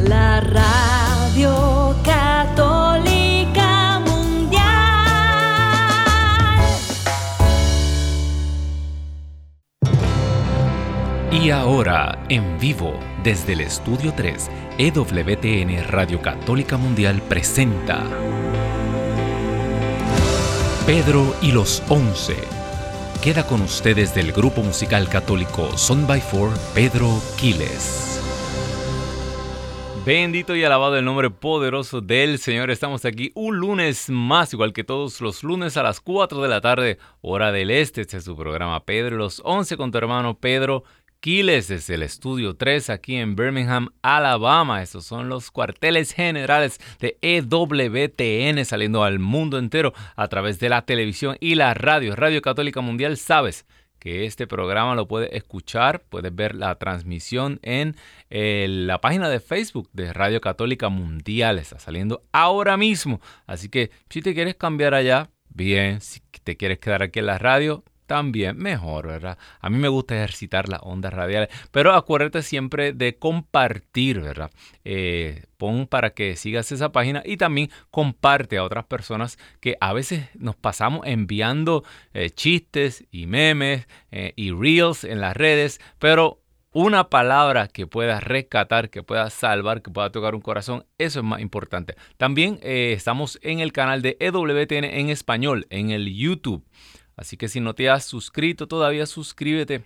la radio católica mundial. Y ahora, en vivo, desde el Estudio 3, EWTN Radio Católica Mundial presenta Pedro y los Once. Queda con ustedes del grupo musical católico Son by Four, Pedro Quiles. Bendito y alabado el nombre poderoso del Señor. Estamos aquí un lunes más, igual que todos los lunes a las 4 de la tarde, hora del este. Este es su programa Pedro los 11 con tu hermano Pedro Quiles desde el estudio 3 aquí en Birmingham, Alabama. Estos son los cuarteles generales de EWTN saliendo al mundo entero a través de la televisión y la radio. Radio Católica Mundial, sabes que este programa lo puedes escuchar, puedes ver la transmisión en eh, la página de Facebook de Radio Católica Mundial. Está saliendo ahora mismo. Así que si te quieres cambiar allá, bien. Si te quieres quedar aquí en la radio, también mejor, ¿verdad? A mí me gusta ejercitar las ondas radiales, pero acuérdate siempre de compartir, ¿verdad? Eh, pon para que sigas esa página y también comparte a otras personas que a veces nos pasamos enviando eh, chistes y memes eh, y reels en las redes, pero una palabra que pueda rescatar, que pueda salvar, que pueda tocar un corazón, eso es más importante. También estamos en el canal de EWTN en español, en el YouTube. Así que si no te has suscrito todavía, suscríbete,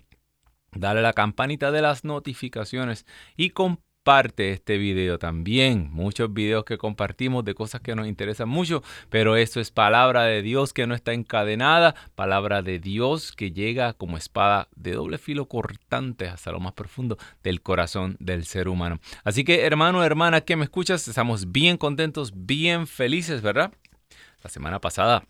dale a la campanita de las notificaciones y comparte este video también. Muchos videos que compartimos de cosas que nos interesan mucho, pero esto es palabra de Dios que no está encadenada, palabra de Dios que llega como espada de doble filo cortante hasta lo más profundo del corazón del ser humano. Así que hermano, hermana que me escuchas, estamos bien contentos, bien felices, ¿verdad? La semana pasada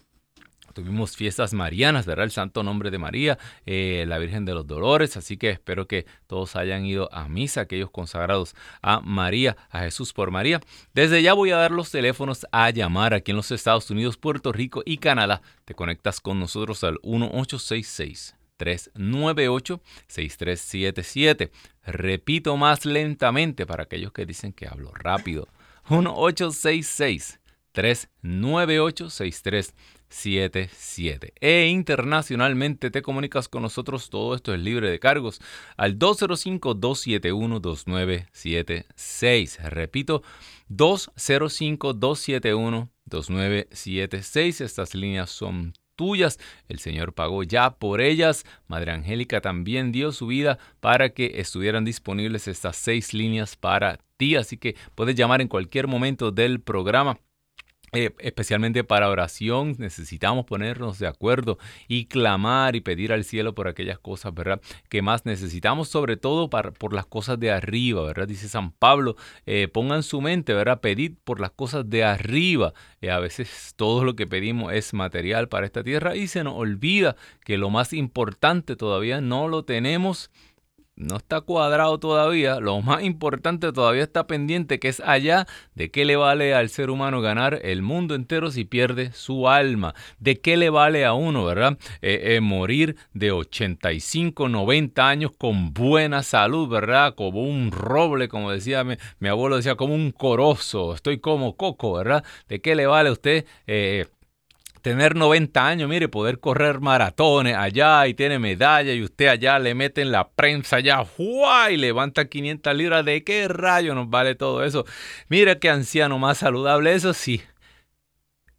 Tuvimos fiestas marianas, ¿verdad? El Santo Nombre de María, eh, la Virgen de los Dolores, así que espero que todos hayan ido a misa, aquellos consagrados a María, a Jesús por María. Desde ya voy a dar los teléfonos a llamar aquí en los Estados Unidos, Puerto Rico y Canadá. Te conectas con nosotros al 1866. 398-6377. Repito más lentamente para aquellos que dicen que hablo rápido. 1866 398 6377 77. E internacionalmente te comunicas con nosotros, todo esto es libre de cargos, al 205-271-2976. Repito, 205-271-2976. Estas líneas son tuyas. El Señor pagó ya por ellas. Madre Angélica también dio su vida para que estuvieran disponibles estas seis líneas para ti. Así que puedes llamar en cualquier momento del programa eh, especialmente para oración, necesitamos ponernos de acuerdo y clamar y pedir al cielo por aquellas cosas, ¿verdad? Que más necesitamos, sobre todo para, por las cosas de arriba, ¿verdad? Dice San Pablo, eh, pongan su mente, ¿verdad? Pedid por las cosas de arriba. Eh, a veces todo lo que pedimos es material para esta tierra y se nos olvida que lo más importante todavía no lo tenemos no está cuadrado todavía, lo más importante todavía está pendiente, que es allá de qué le vale al ser humano ganar el mundo entero si pierde su alma, de qué le vale a uno, ¿verdad? Eh, eh, morir de 85, 90 años con buena salud, ¿verdad? Como un roble, como decía mi, abuelo, decía, como un corozo, estoy como coco, ¿verdad? ¿De qué le vale a usted? Eh, tener 90 años, mire, poder correr maratones allá y tiene medalla y usted allá le mete en la prensa allá, y levanta 500 libras, ¿de qué rayo nos vale todo eso? Mire qué anciano más saludable, eso sí.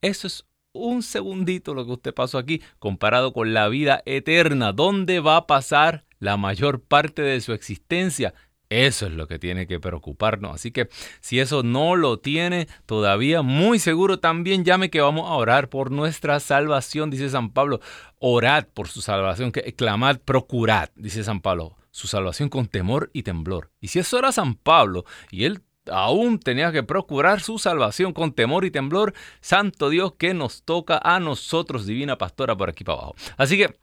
Eso es un segundito lo que usted pasó aquí comparado con la vida eterna, ¿dónde va a pasar la mayor parte de su existencia? Eso es lo que tiene que preocuparnos. Así que si eso no lo tiene todavía, muy seguro también llame que vamos a orar por nuestra salvación, dice San Pablo. Orad por su salvación, que clamad, procurad, dice San Pablo, su salvación con temor y temblor. Y si eso era San Pablo y él aún tenía que procurar su salvación con temor y temblor, santo Dios que nos toca a nosotros, divina pastora, por aquí para abajo. Así que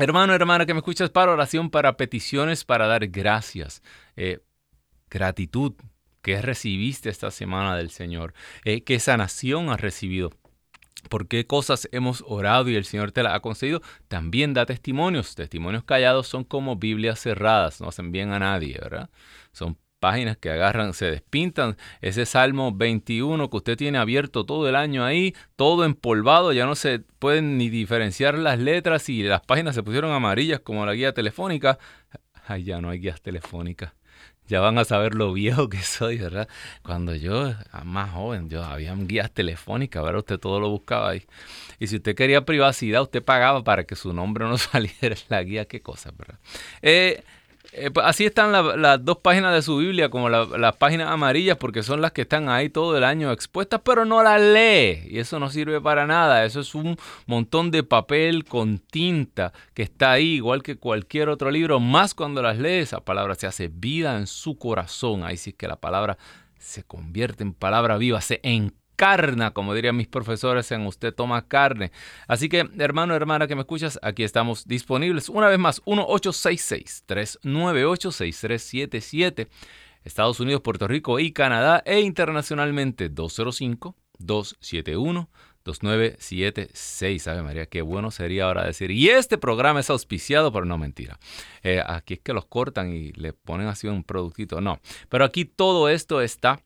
Hermano, hermana, que me escuchas para oración, para peticiones, para dar gracias. Eh, gratitud que recibiste esta semana del Señor. Eh, ¿Qué sanación has recibido? por qué cosas hemos orado y el Señor te las ha concedido, también da testimonios. Testimonios callados son como Biblias cerradas, no hacen bien a nadie, ¿verdad? Son páginas que agarran, se despintan. Ese Salmo 21 que usted tiene abierto todo el año ahí, todo empolvado, ya no se pueden ni diferenciar las letras y las páginas se pusieron amarillas como la guía telefónica. Ay, ya no hay guías telefónicas. Ya van a saber lo viejo que soy, ¿verdad? Cuando yo era más joven, yo había guías telefónicas, ¿verdad? Usted todo lo buscaba ahí. Y si usted quería privacidad, usted pagaba para que su nombre no saliera en la guía, qué cosa, ¿verdad? Eh, eh, pues, así están las dos páginas de su Biblia, como las páginas amarillas, porque son las que están ahí todo el año expuestas, pero no las lee. Y eso no sirve para nada. Eso es un montón de papel con tinta que está ahí, igual que cualquier otro libro. Más cuando las lee, esa palabra se hace vida en su corazón. Ahí sí que la palabra se convierte en palabra viva, se encarna carna, como dirían mis profesores, en usted toma carne. Así que, hermano, hermana que me escuchas, aquí estamos disponibles. Una vez más, 1866-398-6377. Estados Unidos, Puerto Rico y Canadá e internacionalmente 205-271. 2976. ¿Sabe, María? Qué bueno sería ahora decir. Y este programa es auspiciado, pero no mentira. Eh, aquí es que los cortan y le ponen así un productito. No. Pero aquí todo esto está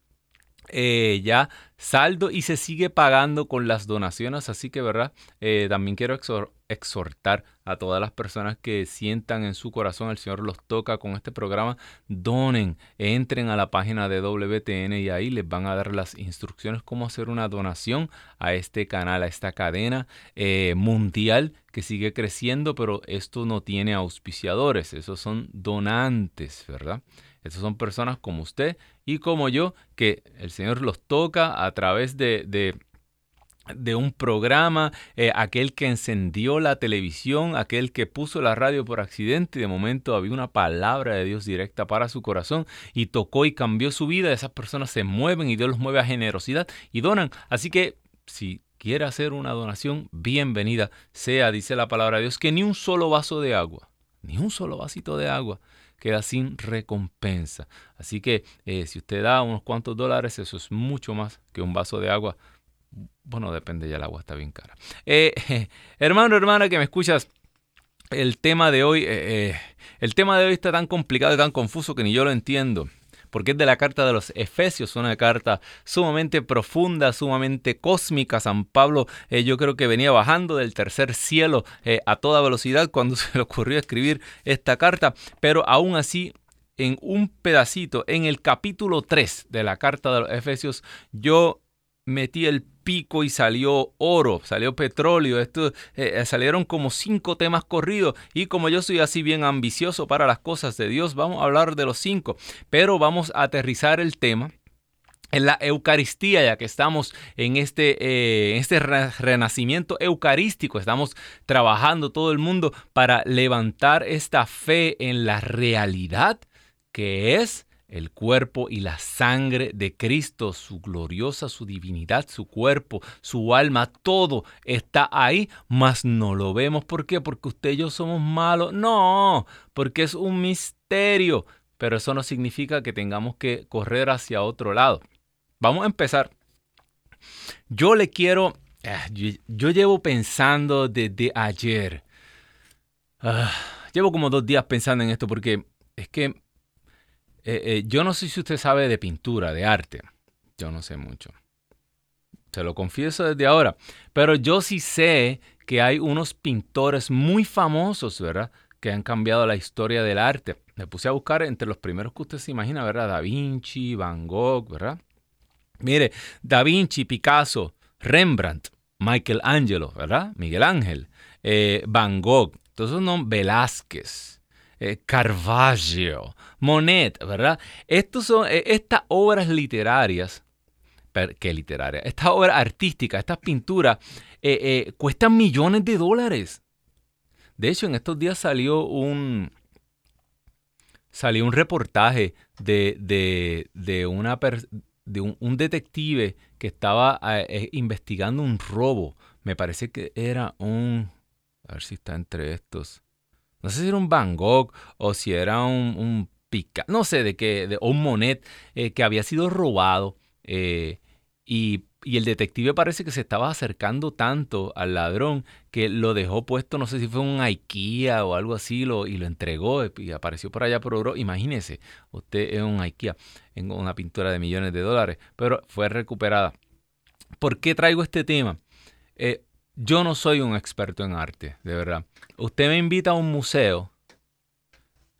eh, ya saldo y se sigue pagando con las donaciones. Así que, ¿verdad? Eh, también quiero exhortar a todas las personas que sientan en su corazón, el Señor los toca con este programa, donen, entren a la página de WTN y ahí les van a dar las instrucciones cómo hacer una donación a este canal, a esta cadena eh, mundial que sigue creciendo, pero esto no tiene auspiciadores, esos son donantes, ¿verdad? Estas son personas como usted y como yo, que el Señor los toca a través de, de, un programa, eh, aquel que encendió la televisión, aquel que puso la radio por accidente y de momento había una palabra de Dios directa para su corazón y tocó y cambió su vida. Esas personas se mueven y Dios los mueve a generosidad y donan. Así que si quiere hacer una donación, bienvenida sea, dice la palabra de Dios, que ni un solo vaso de agua, ni un solo vasito de agua queda sin recompensa. Así que eh, si usted da unos cuantos dólares, eso es mucho más que un vaso de agua. Bueno, depende, ya el agua está bien cara. Eh, hermano, hermana que me escuchas, el tema de hoy, eh, el tema de hoy está tan complicado y tan confuso que ni yo lo entiendo porque es de la carta de los Efesios, una carta sumamente profunda, sumamente cósmica. San Pablo eh, yo creo que venía bajando del tercer cielo eh, a toda velocidad cuando se le ocurrió escribir esta carta, pero aún así en un pedacito, en el capítulo 3 de la carta de los Efesios, yo metí el pico y salió oro, salió petróleo, esto, eh, eh, salieron como cinco temas corridos. Y como yo soy así bien ambicioso para las cosas de Dios, vamos a hablar de los cinco, pero vamos a aterrizar el tema en la Eucaristía, ya que estamos en este, eh, este renacimiento eucarístico, estamos trabajando todo el mundo para levantar esta fe en la realidad que es el cuerpo y la sangre de Cristo, su gloriosa, su divinidad, su cuerpo, su alma, todo está ahí, mas no lo vemos. ¿Por qué? Porque usted y yo somos malos. No, porque es un misterio. Pero eso no significa que tengamos que correr hacia otro lado. Vamos a empezar. Yo le quiero, ah, yo, llevo pensando desde ayer. Ah, llevo como dos días pensando en esto porque es que eh, eh, yo no sé si usted sabe de pintura, de arte. Yo no sé mucho. Se lo confieso desde ahora. Pero yo sí sé que hay unos pintores muy famosos, ¿verdad? Que han cambiado la historia del arte. Me puse a buscar entre los primeros que usted se imagina, ¿verdad? Da Vinci, Van Gogh, ¿verdad? Mire, Da Vinci, Picasso, Rembrandt, Michelangelo, ¿verdad? Miguel Ángel, eh, Van Gogh, todos esos Velázquez, eh, Monet, ¿verdad? Estos son, eh, estas obras literarias, ¿qué literarias? Estas obras artísticas, estas pinturas, eh, cuestan millones de dólares. De hecho, en estos días salió un, salió un reportaje de, de, una de un, detective que estaba investigando un robo. Me parece que era un... A ver si está entre estos. No sé si era un Van Gogh o si era un no sé de qué, de, un Monet eh, que había sido robado. Eh, y el detective parece que se estaba acercando tanto al ladrón que lo dejó puesto, no sé si fue un IKEA o algo así, y lo entregó y apareció por allá por Oro. Imagínese, usted es un IKEA en una pintura de millones de dólares, pero fue recuperada. ¿Por qué traigo este tema? Eh, yo no soy un experto en arte, de verdad. Usted me invita a un museo.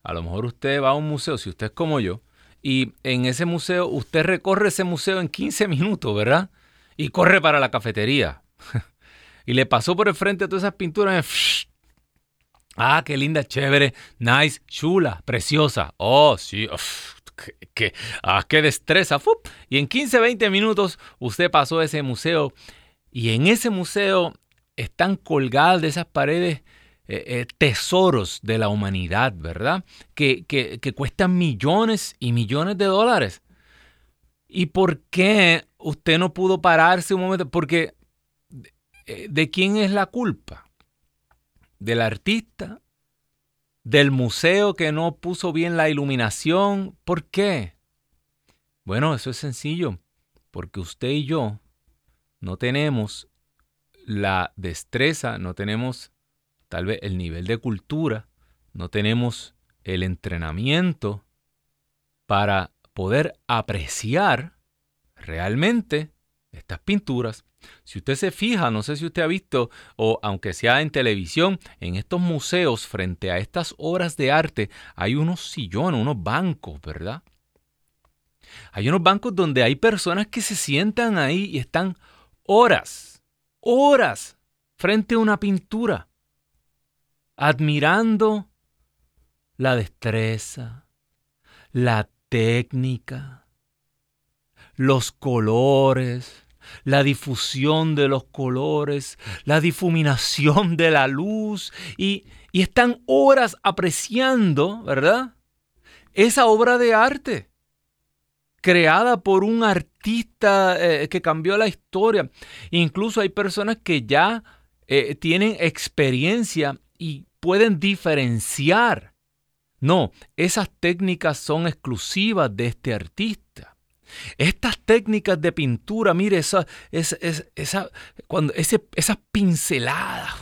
A lo mejor usted va a un museo, si usted es como yo, y en ese museo, usted recorre ese museo en 15 minutos, ¿verdad? y corre para la cafetería. y le pasó por el frente a todas esas pinturas. Ah, qué linda, chévere, nice, chula, preciosa. Oh, sí, qué, ah, qué destreza. Y en 15, 20 minutos usted pasó ese museo y en ese museo están colgadas de esas paredes eh, eh, tesoros de la humanidad, ¿verdad? Que, que, que cuestan millones y millones de dólares. ¿Y por qué usted no pudo pararse un momento? Porque eh, ¿de quién es la culpa? ¿Del artista? ¿Del museo que no puso bien la iluminación? ¿Por qué? Bueno, eso es sencillo, porque usted y yo no tenemos la destreza, no tenemos tal vez el nivel de cultura, no tenemos el entrenamiento para poder apreciar realmente estas pinturas. Si usted se fija, no sé si usted ha visto, o aunque sea en televisión, en estos museos, frente a estas obras de arte, hay unos sillones, unos bancos, ¿verdad? Hay unos bancos donde hay personas que se sientan ahí y están horas, horas frente a una pintura, admirando la destreza, la técnica, los colores, la difusión de los colores, la difuminación de la luz y, están horas apreciando, ¿verdad? Esa obra de arte creada por un artista eh, que cambió la historia. Incluso hay personas que ya eh, tienen experiencia y pueden diferenciar no, esas técnicas son exclusivas de este artista. Estas técnicas de pintura, mire, esa, esa, cuando ese, esas pinceladas,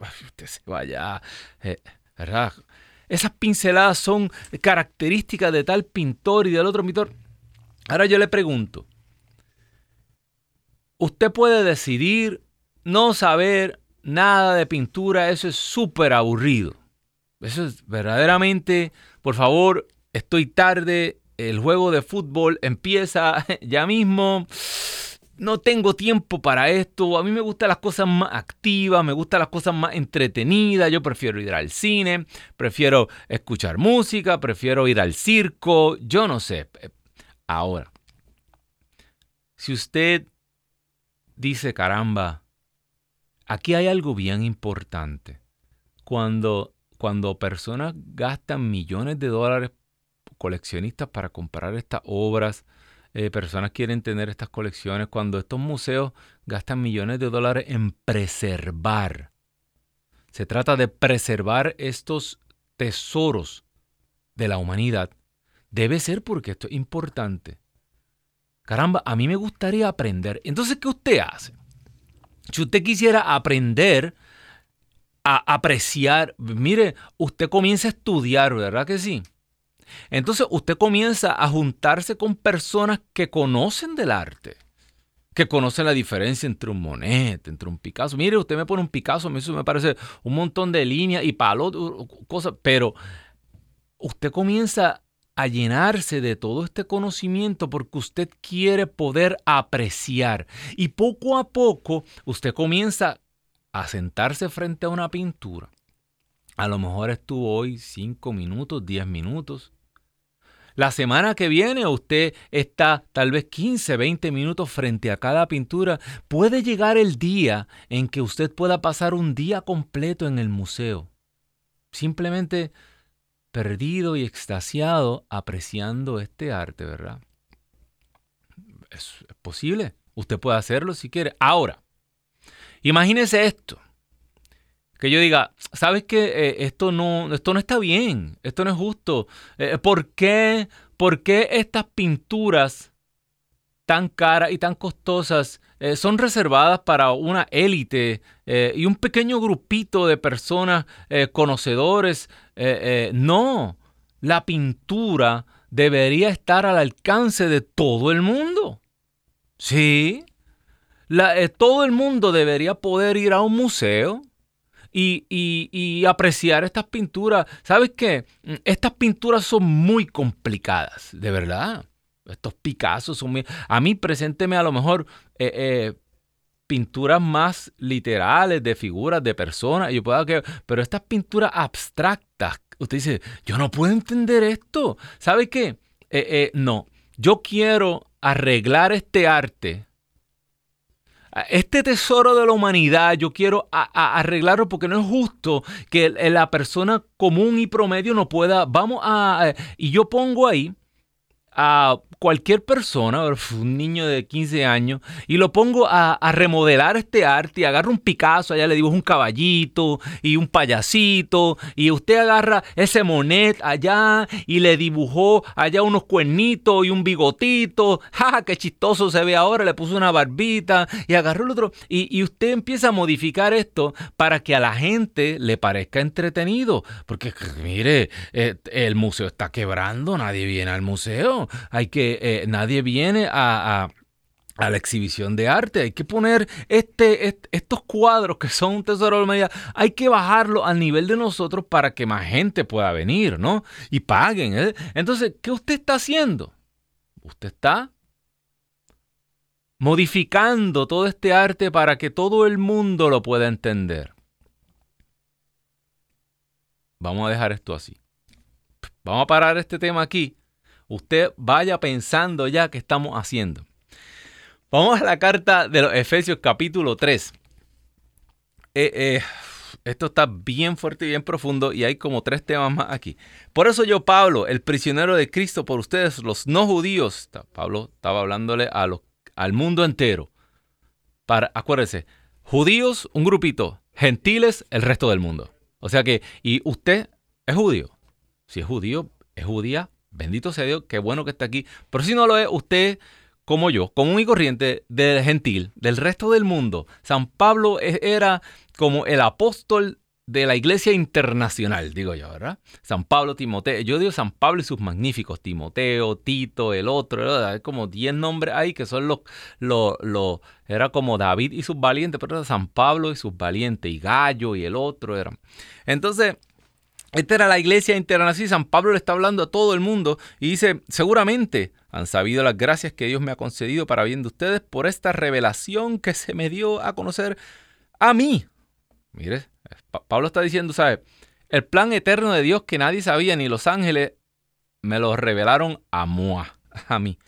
usted se vaya, eh, ¿verdad? Esas pinceladas son características de tal pintor y del otro pintor. Ahora yo le pregunto, usted puede decidir no saber nada de pintura, eso es súper aburrido. Eso es verdaderamente, por favor, estoy tarde, el juego de fútbol empieza ya mismo. No tengo tiempo para esto. A mí me gustan las cosas más activas, me gustan las cosas más entretenidas. Yo prefiero ir al cine, prefiero escuchar música, prefiero ir al circo. Yo no sé. Ahora, si usted dice, caramba, aquí hay algo bien importante. Cuando cuando personas gastan millones de dólares, coleccionistas, para comprar estas obras, eh, personas quieren tener estas colecciones, cuando estos museos gastan millones de dólares en preservar. Se trata de preservar estos tesoros de la humanidad. Debe ser porque esto es importante. Caramba, a mí me gustaría aprender. Entonces, ¿qué usted hace? Si usted quisiera aprender apreciar. Mire, usted comienza a estudiar, ¿verdad que sí? Entonces usted comienza a juntarse con personas que conocen del arte, que conocen la diferencia entre un Monet, entre un Picasso. Mire, usted me pone un Picasso, eso me parece un montón de líneas y palos, cosas, pero usted comienza a llenarse de todo este conocimiento porque usted quiere poder apreciar. Y poco a poco usted comienza a sentarse frente a una pintura. A lo mejor estuvo hoy 5 minutos, 10 minutos. La semana que viene usted está tal vez 15, 20 minutos frente a cada pintura. Puede llegar el día en que usted pueda pasar un día completo en el museo. Simplemente perdido y extasiado apreciando este arte, ¿verdad? Es posible. Usted puede hacerlo si quiere. Ahora, Imagínese esto. Que yo diga, ¿sabes qué? Eh, esto, no, esto no está bien, esto no es justo. Eh, ¿por, qué, ¿Por qué estas pinturas tan caras y tan costosas eh, son reservadas para una élite y un pequeño grupito de personas conocedores. No, la pintura debería estar al alcance de todo el mundo. Sí, todo el mundo debería poder ir a un museo y, apreciar estas pinturas. ¿Sabes qué? Estas pinturas son muy complicadas, de verdad. Estos Picasso son. A mí presénteme a lo mejor eh, eh, pinturas más literales de figuras, de personas. Yo puedo que, pero estas pinturas abstractas, usted dice, yo no puedo entender esto. ¿Sabe qué? Eh, no, yo quiero arreglar este arte este tesoro de la humanidad yo quiero arreglarlo porque no es justo que la persona común y promedio no pueda, vamos a, y yo pongo ahí a cualquier persona, un niño de 15 años, y lo pongo a, remodelar este arte y agarro un Picasso, allá le dibujo un caballito y un payasito, y usted agarra ese monet allá y le dibujó allá unos cuernitos y un bigotito, jaja, qué chistoso se ve ahora, le puso una barbita y agarró el otro, y, y usted empieza a modificar esto para que a la gente le parezca entretenido, porque mire, eh, el museo está quebrando, nadie viene al museo, hay que eh, nadie viene a, la exhibición de arte. Hay que poner este, estos cuadros que son un tesoro de la hay que bajarlo al nivel de nosotros para que más gente pueda venir, ¿no? Y paguen. ¿eh? Entonces, ¿qué usted está haciendo? Usted está modificando todo este arte para que todo el mundo lo pueda entender. Vamos a dejar esto así. Vamos a parar este tema aquí usted vaya pensando ya qué estamos haciendo. Vamos a la carta de los Efesios capítulo 3. Eh, eh, esto está bien fuerte y bien profundo y hay como tres temas más aquí. Por eso yo, Pablo, el prisionero de Cristo por ustedes, los no judíos, Pablo estaba hablándole a al mundo entero. Para, acuérdense, judíos, un grupito, gentiles, el resto del mundo. O sea que, y usted es judío. Si es judío, es judía, Bendito sea Dios, qué bueno que está aquí. Pero si no lo es, usted, como yo, común y corriente del gentil, del resto del mundo, San Pablo e-, era como el apóstol de la iglesia internacional, digo yo, ¿verdad? San Pablo, Timoteo, yo digo San Pablo y sus magníficos, Timoteo, Tito, el otro, hay como 10 nombres ahí que son los, los, los, era como David y sus valientes, pero San Pablo y sus valientes, y Gallo y el otro eran. Entonces, esta era la iglesia internacional. San Pablo le está hablando a todo el mundo y dice, seguramente han sabido las gracias que Dios me ha concedido para bien de ustedes por esta revelación que se me dio a conocer a mí. Mire, Pablo está diciendo, ¿sabe? El plan eterno de Dios que nadie sabía, ni los ángeles, me lo revelaron a a mí.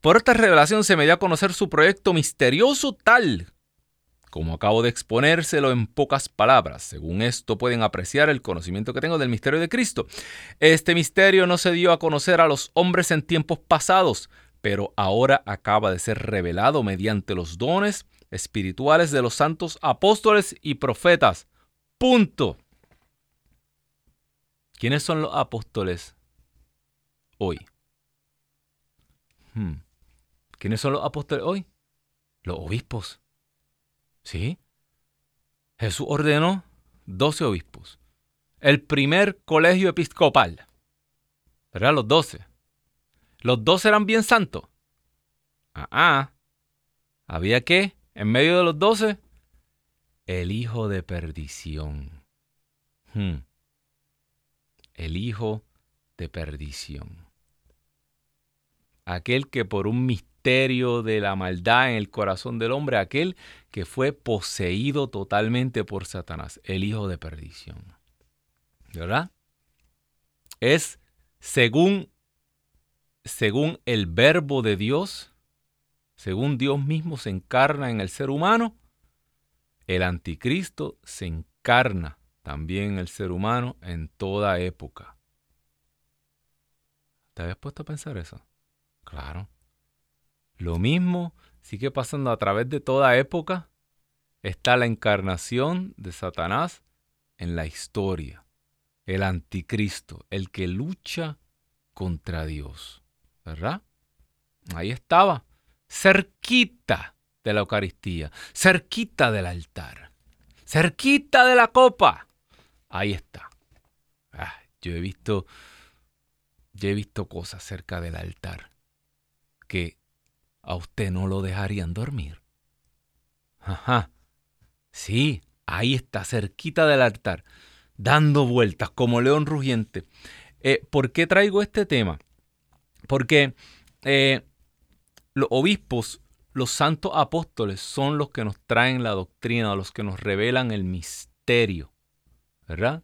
Por esta revelación se me dio a conocer su proyecto misterioso tal como acabo de exponérselo en pocas palabras. Según esto pueden apreciar el conocimiento que tengo del misterio de Cristo. Este misterio no se dio a conocer a los hombres en tiempos pasados, pero ahora acaba de ser revelado mediante los dones espirituales de los santos apóstoles y profetas. Punto. ¿Quiénes son los apóstoles hoy? Hmm. ¿Quiénes son los apóstoles hoy? Los obispos. ¿Sí? Jesús ordenó 12 obispos. El primer colegio episcopal. ¿Verdad? Los 12. Los 12 eran bien santos. Ah, ah. Había que, en medio de los 12, el hijo de perdición. Hmm. El hijo de perdición. Aquel que por un misterio de la maldad en el corazón del hombre, aquel que fue poseído totalmente por Satanás, el hijo de perdición. ¿Verdad? Es según, según el verbo de Dios, según Dios mismo se encarna en el ser humano, el anticristo se encarna también en el ser humano en toda época. ¿Te habías puesto a pensar eso? Claro. Lo mismo sigue pasando a través de toda época. Está la encarnación de Satanás en la historia. El anticristo, el que lucha contra Dios. ¿Verdad? Ahí estaba. cerquita de la Eucaristía, cerquita del altar, cerquita de la copa. Ahí está. Ah, yo he visto, yo he visto cosas cerca del altar que a usted no lo dejarían dormir. Ajá. Sí, ahí está, cerquita del altar, dando vueltas como león rugiente. Eh, ¿Por qué traigo este tema? Porque eh, los obispos, los santos apóstoles, son los que nos traen la doctrina, los que nos revelan el misterio, ¿verdad?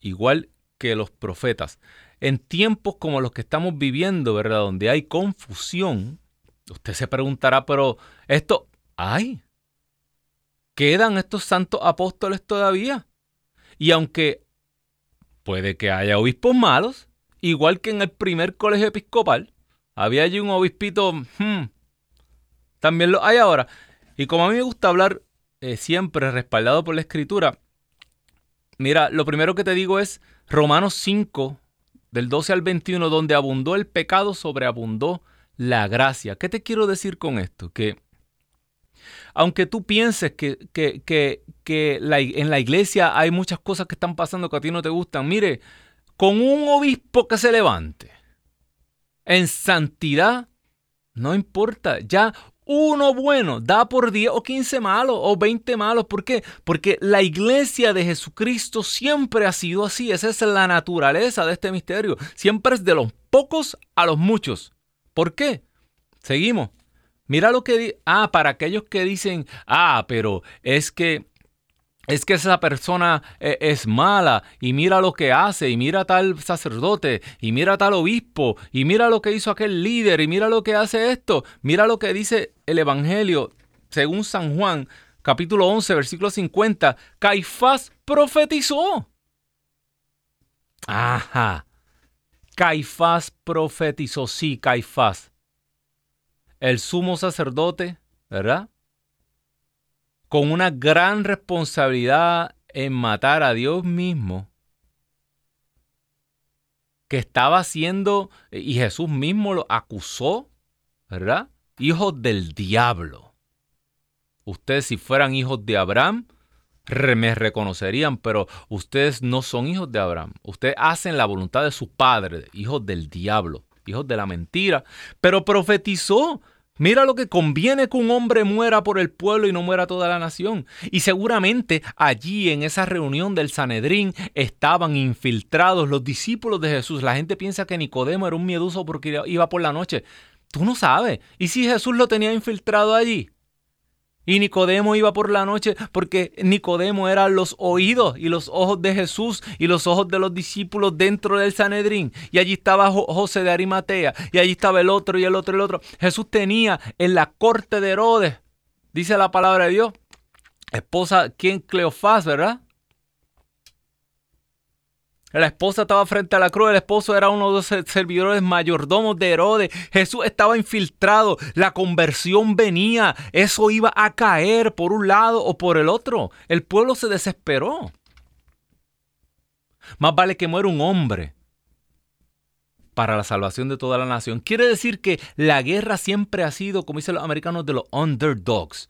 Igual que los profetas. En tiempos como los que estamos viviendo, ¿verdad? Donde hay confusión, usted se preguntará, pero esto, ¿hay? ¿Quedan estos santos apóstoles todavía? Y aunque puede que haya obispos malos, igual que en el primer colegio episcopal, había allí un obispito, hmm, también lo hay ahora. Y como a mí me gusta hablar eh, siempre respaldado por la escritura, mira, lo primero que te digo es Romanos 5, del 12 al 21, donde abundó el pecado, sobreabundó la gracia. ¿Qué te quiero decir con esto? Que aunque tú pienses que, que, en la iglesia hay muchas cosas que están pasando que a ti no te gustan, mire, con un obispo que se levante en santidad, no importa, ya uno bueno da por 10 o 15 malos o 20 malos. ¿Por qué? Porque la iglesia de Jesucristo siempre ha sido así. Esa es la naturaleza de este misterio. Siempre es de los pocos a los muchos. ¿Por qué? Seguimos. Mira lo que... Ah, para aquellos que dicen, ah, pero es que es que esa persona eh, es mala y mira lo que hace y mira tal sacerdote y mira tal obispo y mira lo que hizo aquel líder y mira lo que hace esto. Mira lo que dice el Evangelio según San Juan capítulo 11 versículo 50. Caifás profetizó. Ajá. Caifás profetizó, sí, Caifás. El sumo sacerdote, ¿verdad? con una gran responsabilidad en matar a Dios mismo, que estaba haciendo, y Jesús mismo lo acusó, ¿verdad? Hijos del diablo. Ustedes si fueran hijos de Abraham, me reconocerían, pero ustedes no son hijos de Abraham. Ustedes hacen la voluntad de su padre, hijos del diablo, hijos de la mentira. Pero profetizó Mira lo que conviene que un hombre muera por el pueblo y no muera toda la nación. Y seguramente allí en esa reunión del Sanedrín estaban infiltrados los discípulos de Jesús. La gente piensa que Nicodemo era un miedoso porque iba por la noche. Tú no sabes. ¿Y si Jesús lo tenía infiltrado allí? Y Nicodemo iba por la noche porque Nicodemo eran los oídos y los ojos de Jesús y los ojos de los discípulos dentro del Sanedrín. Y allí estaba José de Arimatea y allí estaba el otro y el otro y el otro. Jesús tenía en la corte de Herodes, dice la palabra de Dios, esposa, ¿quién? Cleofás, ¿verdad? La esposa estaba frente a la cruz, el esposo era uno de los servidores mayordomos de Herodes. Jesús estaba infiltrado, la conversión venía, eso iba a caer por un lado o por el otro. El pueblo se desesperó. Más vale que muera un hombre para la salvación de toda la nación. Quiere decir que la guerra siempre ha sido, como dicen los americanos, de los underdogs,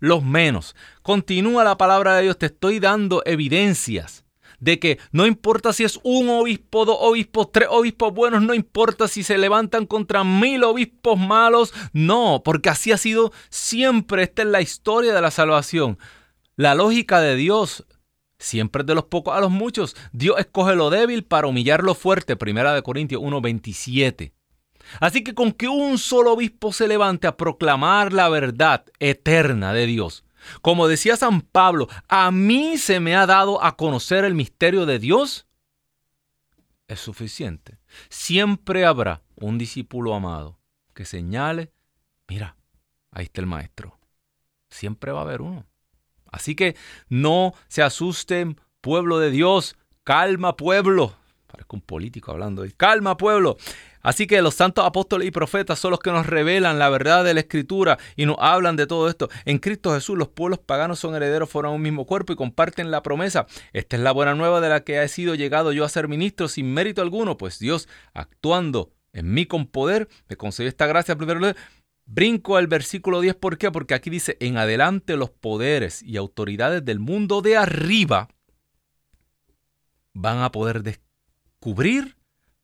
los menos. Continúa la palabra de Dios, te estoy dando evidencias de que no importa si es un obispo, dos obispos, tres obispos buenos, no importa si se levantan contra mil obispos malos, no, porque así ha sido siempre, esta es la historia de la salvación. La lógica de Dios siempre es de los pocos a los muchos. Dios escoge lo débil para humillar lo fuerte, primera de Corintios 1:27. Así que con que un solo obispo se levante a proclamar la verdad eterna de Dios, como decía San Pablo, a mí se me ha dado a conocer el misterio de Dios. Es suficiente. Siempre habrá un discípulo amado que señale, mira, ahí está el maestro. Siempre va a haber uno. Así que no se asusten, pueblo de Dios. Calma, pueblo. Parezco un político hablando calma, pueblo. Así que los santos apóstoles y profetas son los que nos revelan la verdad de la escritura y nos hablan de todo esto. En Cristo Jesús los pueblos paganos son herederos, fueron un mismo cuerpo y comparten la promesa. Esta es la buena nueva de la que he sido llegado yo a ser ministro sin mérito alguno, pues Dios, actuando en mí con poder, me concedió esta gracia primero Brinco al versículo 10, ¿por qué? Porque aquí dice, en adelante los poderes y autoridades del mundo de arriba van a poder descubrir,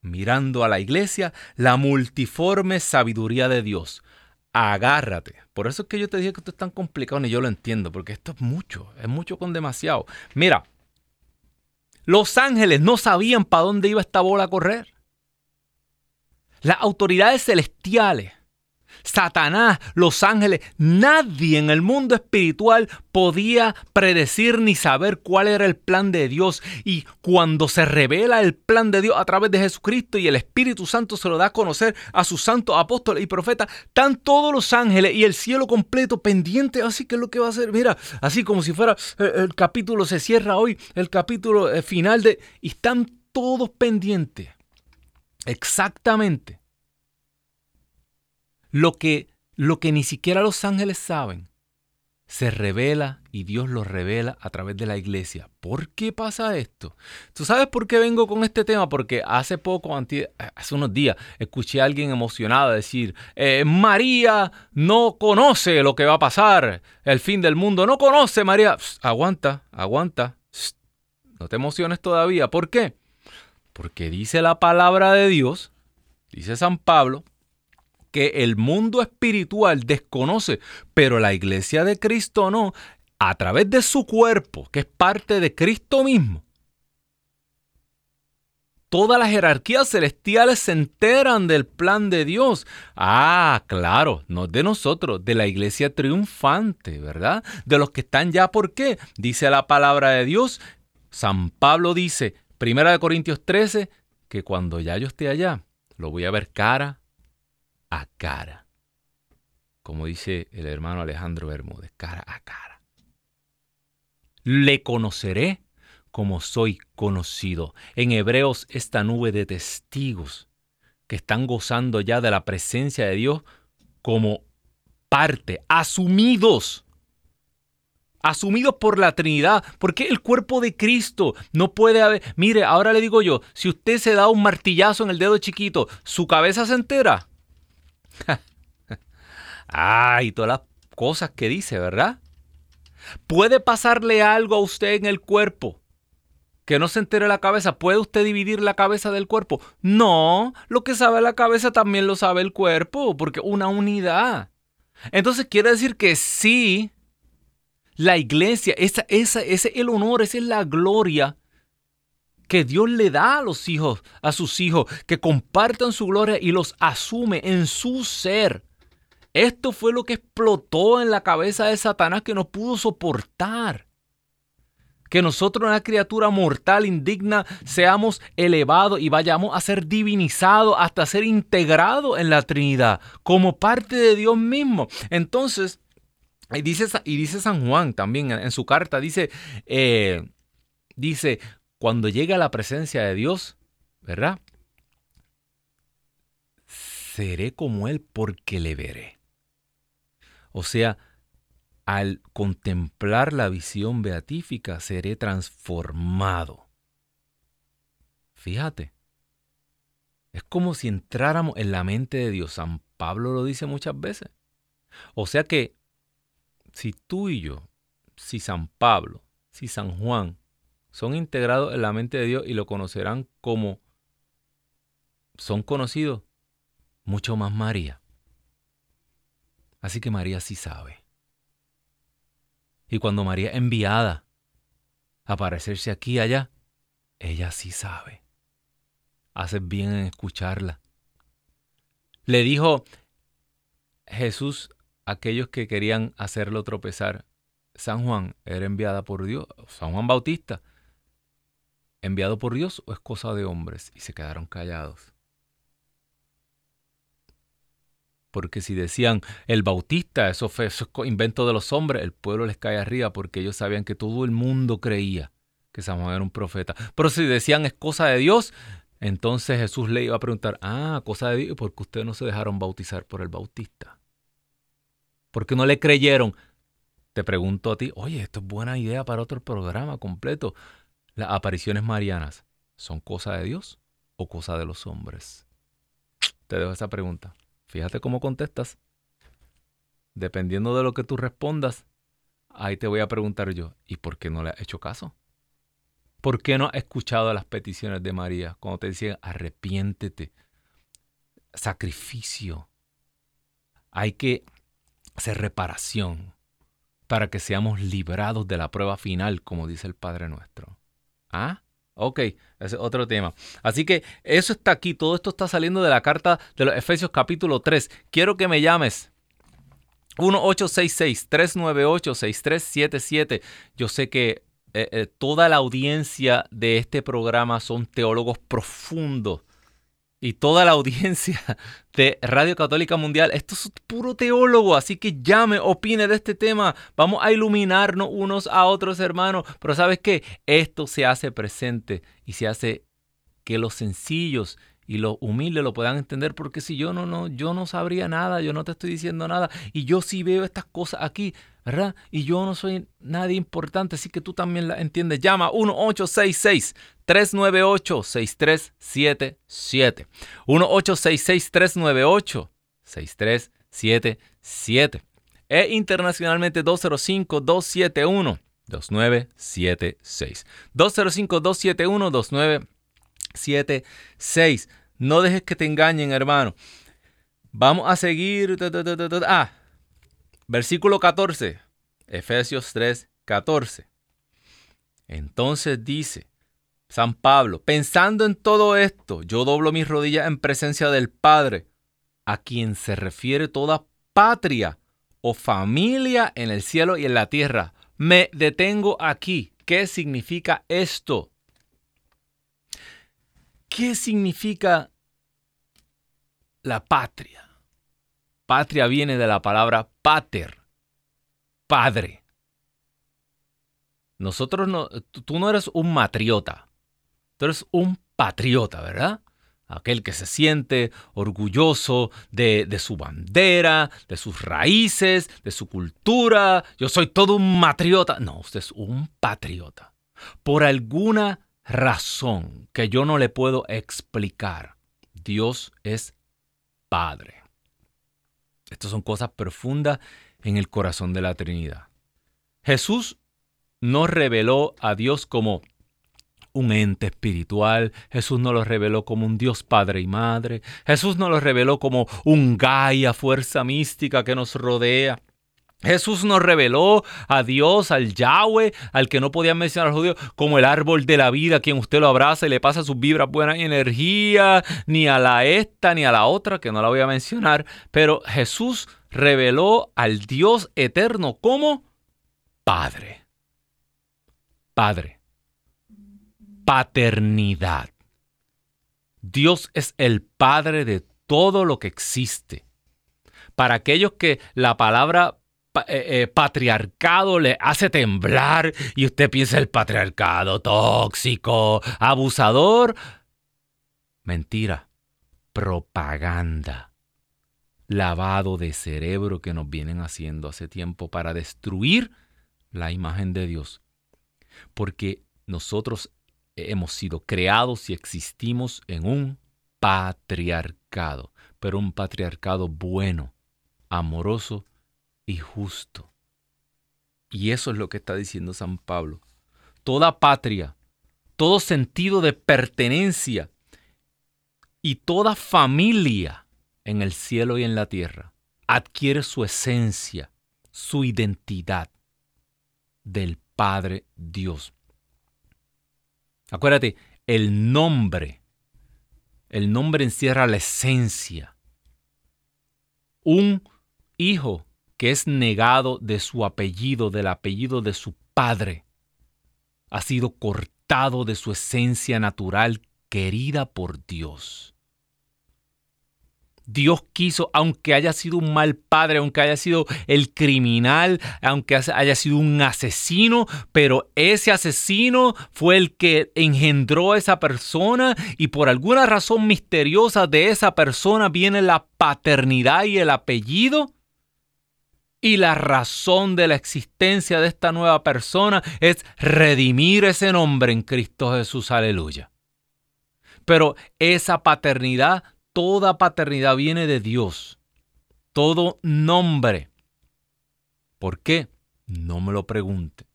mirando a la iglesia, la multiforme sabiduría de Dios. Agárrate. Por eso es que yo te dije que esto es tan complicado, y yo lo entiendo, porque esto es mucho, es mucho con demasiado. Mira, los ángeles no sabían para dónde iba esta bola a correr. Las autoridades celestiales Satanás, los ángeles, nadie en el mundo espiritual podía predecir ni saber cuál era el plan de Dios. Y cuando se revela el plan de Dios a través de Jesucristo y el Espíritu Santo se lo da a conocer a sus santos apóstoles y profetas, están todos los ángeles y el cielo completo pendiente. Así que es lo que va a hacer, mira, así como si fuera eh, el, capítulo se cierra hoy, el capítulo eh, final de... Y están todos pendientes. Exactamente lo que, lo que ni siquiera los ángeles saben, se revela y Dios lo revela a través de la iglesia. ¿Por qué pasa esto? ¿Tú sabes por qué vengo con este tema? Porque hace poco, hace unos días, escuché a alguien emocionado decir, eh, María no conoce lo que va a pasar, el fin del mundo, no conoce María. aguanta, aguanta, no te emociones todavía. ¿Por qué? Porque dice la palabra de Dios, dice San Pablo, que el mundo espiritual desconoce, pero la iglesia de Cristo no, a través de su cuerpo, que es parte de Cristo mismo. Todas las jerarquías celestiales se enteran del plan de Dios. Ah, claro, no de nosotros, de la iglesia triunfante, ¿verdad? De los que están ya, ¿por qué? Dice la palabra de Dios. San Pablo dice, 1 Corintios 13, que cuando ya yo esté allá, lo voy a ver cara a cara. Como dice el hermano Alejandro Bermúdez, cara a cara. Le conoceré como soy conocido. En Hebreos esta nube de testigos que están gozando ya de la presencia de Dios como parte, asumidos asumidos por la Trinidad. porque el cuerpo de Cristo no puede haber... Mire, ahora le digo yo, si usted se da un martillazo en el dedo chiquito, ¿su cabeza se entera? Ah, todas las cosas que dice, ¿verdad? ¿Puede pasarle algo a usted en el cuerpo? Que no se entere la cabeza. ¿Puede usted dividir la cabeza del cuerpo? No, lo que sabe la cabeza también lo sabe el cuerpo, porque una unidad. Entonces quiere decir que sí, la iglesia, ese es el honor, esa es la gloria que Dios le da a los hijos, a sus hijos, que compartan su gloria y los asume en su ser. Esto fue lo que explotó en la cabeza de Satanás que no pudo soportar. Que nosotros, una criatura mortal, indigna, seamos elevados y vayamos a ser divinizados hasta ser integrados en la Trinidad, como parte de Dios mismo. Entonces, y dice, y dice San Juan también en, su carta, dice, eh, dice, cuando llegue a la presencia de Dios, ¿verdad? Seré como Él porque le veré. O sea, al contemplar la visión beatífica, seré transformado. Fíjate, es como si entráramos en la mente de Dios. San Pablo lo dice muchas veces. O sea que si tú y yo, si San Pablo, si San Juan, son integrados en la mente de Dios y lo conocerán como son conocidos, mucho más María. Así que María sí sabe. Y cuando María es enviada a aparecerse aquí y allá, ella sí sabe. Haces bien en escucharla. Le dijo Jesús a aquellos que querían hacerlo tropezar. San Juan era enviada por Dios, San Juan Bautista enviado por Dios o es cosa de hombres? Y se quedaron callados. Porque si decían el bautista, eso fue invento de los hombres, el pueblo les cae arriba porque ellos sabían que todo el mundo creía que San Juan era un profeta. Pero si decían es cosa de Dios, entonces Jesús le iba a preguntar, ah, cosa de Dios, ¿por qué ustedes no se dejaron bautizar por el bautista? ¿Por qué no le creyeron? Te pregunto a ti, oye, esto es buena idea para otro programa completo. ¿Las apariciones marianas son cosa de Dios o cosa de los hombres? Te dejo esa pregunta. Fíjate cómo contestas. dependiendo de lo que tú respondas, ahí te voy a preguntar yo, ¿y por qué no le has hecho caso? ¿Por qué no has escuchado las peticiones de María cuando te decían arrepiéntete? Sacrificio. Hay que hacer reparación para que seamos librados de la prueba final, como dice el Padre nuestro. ¿Ah? Ok, ese es otro tema. Así que eso está aquí, todo esto está saliendo de la carta de los Efesios capítulo 3. Quiero que me llames 1-866-398-6377. Yo sé que eh, eh, toda la audiencia de este programa son teólogos profundos. Y toda la audiencia de Radio Católica Mundial, esto es puro teólogo, así que llame, opine de este tema. Vamos a iluminarnos unos a otros, hermanos. Pero sabes qué? Esto se hace presente y se hace que los sencillos y los humildes lo puedan entender, porque si yo no, no, yo no sabría nada, yo no te estoy diciendo nada, y yo sí veo estas cosas aquí, ¿verdad? Y yo no soy nadie importante, así que tú también la entiendes. Llama 1-866-398-6377. 1-866-398-6377. E internacionalmente 205-271-2976. 205-271-2976. No dejes que te engañen, hermano. Vamos a seguir. Ah, versículo 14. Efesios 3, 14. Entonces dice San Pablo, pensando en todo esto, yo doblo mis rodillas en presencia del Padre, a quien se refiere toda patria o familia en el cielo y en la tierra. Me detengo aquí. ¿Qué significa esto? ¿Qué significa la patria? Patria viene de la palabra pater, padre. Nosotros no, tú no eres un matriota, tú eres un patriota, ¿verdad? Aquel que se siente orgulloso de, de, su bandera, de sus raíces, de su cultura. Yo soy todo un matriota. No, usted es un patriota. Por alguna razón que yo no le puedo explicar, Dios es Padre. Estas son cosas profundas en el corazón de la Trinidad. Jesús no reveló a Dios como un ente espiritual. Jesús no lo reveló como un Dios Padre y Madre. Jesús no lo reveló como un Gaia, fuerza mística que nos rodea. Jesús nos reveló a Dios, al Yahweh, al que no podían mencionar los judíos, como el árbol de la vida, quien usted lo abraza y le pasa sus vibras buenas energía, ni a la esta ni a la otra, que no la voy a mencionar, pero Jesús reveló al Dios eterno como Padre. Padre. Paternidad. Dios es el Padre de todo lo que existe. Para aquellos que la palabra eh, eh, patriarcado le hace temblar y usted piensa el patriarcado tóxico, abusador. Mentira, propaganda, lavado de cerebro que nos vienen haciendo hace tiempo para destruir la imagen de Dios. Porque nosotros hemos sido creados y existimos en un patriarcado, pero un patriarcado bueno, amoroso y justo. Y eso es lo que está diciendo San Pablo. Toda patria, todo sentido de pertenencia y toda familia en el cielo y en la tierra adquiere su esencia, su identidad del Padre Dios. Acuérdate, el nombre, el nombre encierra la esencia. Un hijo que es negado de su apellido, del apellido de su padre, ha sido cortado de su esencia natural querida por Dios. Dios quiso, aunque haya sido un mal padre, aunque haya sido el criminal, aunque haya sido un asesino, pero ese asesino fue el que engendró a esa persona y por alguna razón misteriosa de esa persona viene la paternidad y el apellido. Y la razón de la existencia de esta nueva persona es redimir ese nombre en Cristo Jesús, aleluya. Pero esa paternidad, toda paternidad viene de Dios. Todo nombre ¿Por qué? No me lo pregunte.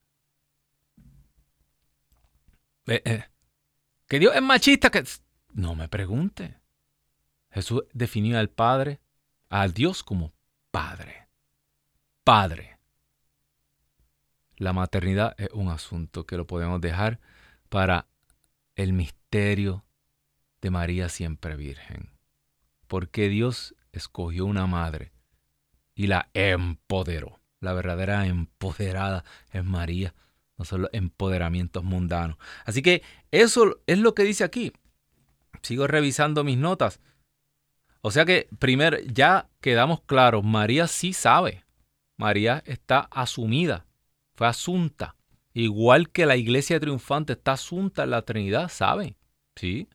Eh, eh, que Dios es machista, que no me pregunte. Jesús definió al Padre, a Dios como Padre. Padre. La maternidad es un asunto que lo podemos dejar para el misterio de María siempre Virgen. Porque Dios escogió una madre y la empoderó. La verdadera empoderada es María, no son los empoderamientos mundanos. Así que eso es lo que dice aquí. Sigo revisando mis notas. O sea que, primero, ya quedamos claros, María sí sabe. María está asumida, fue asunta. Igual que la iglesia triunfante está asunta en la Trinidad, sabe. Sí.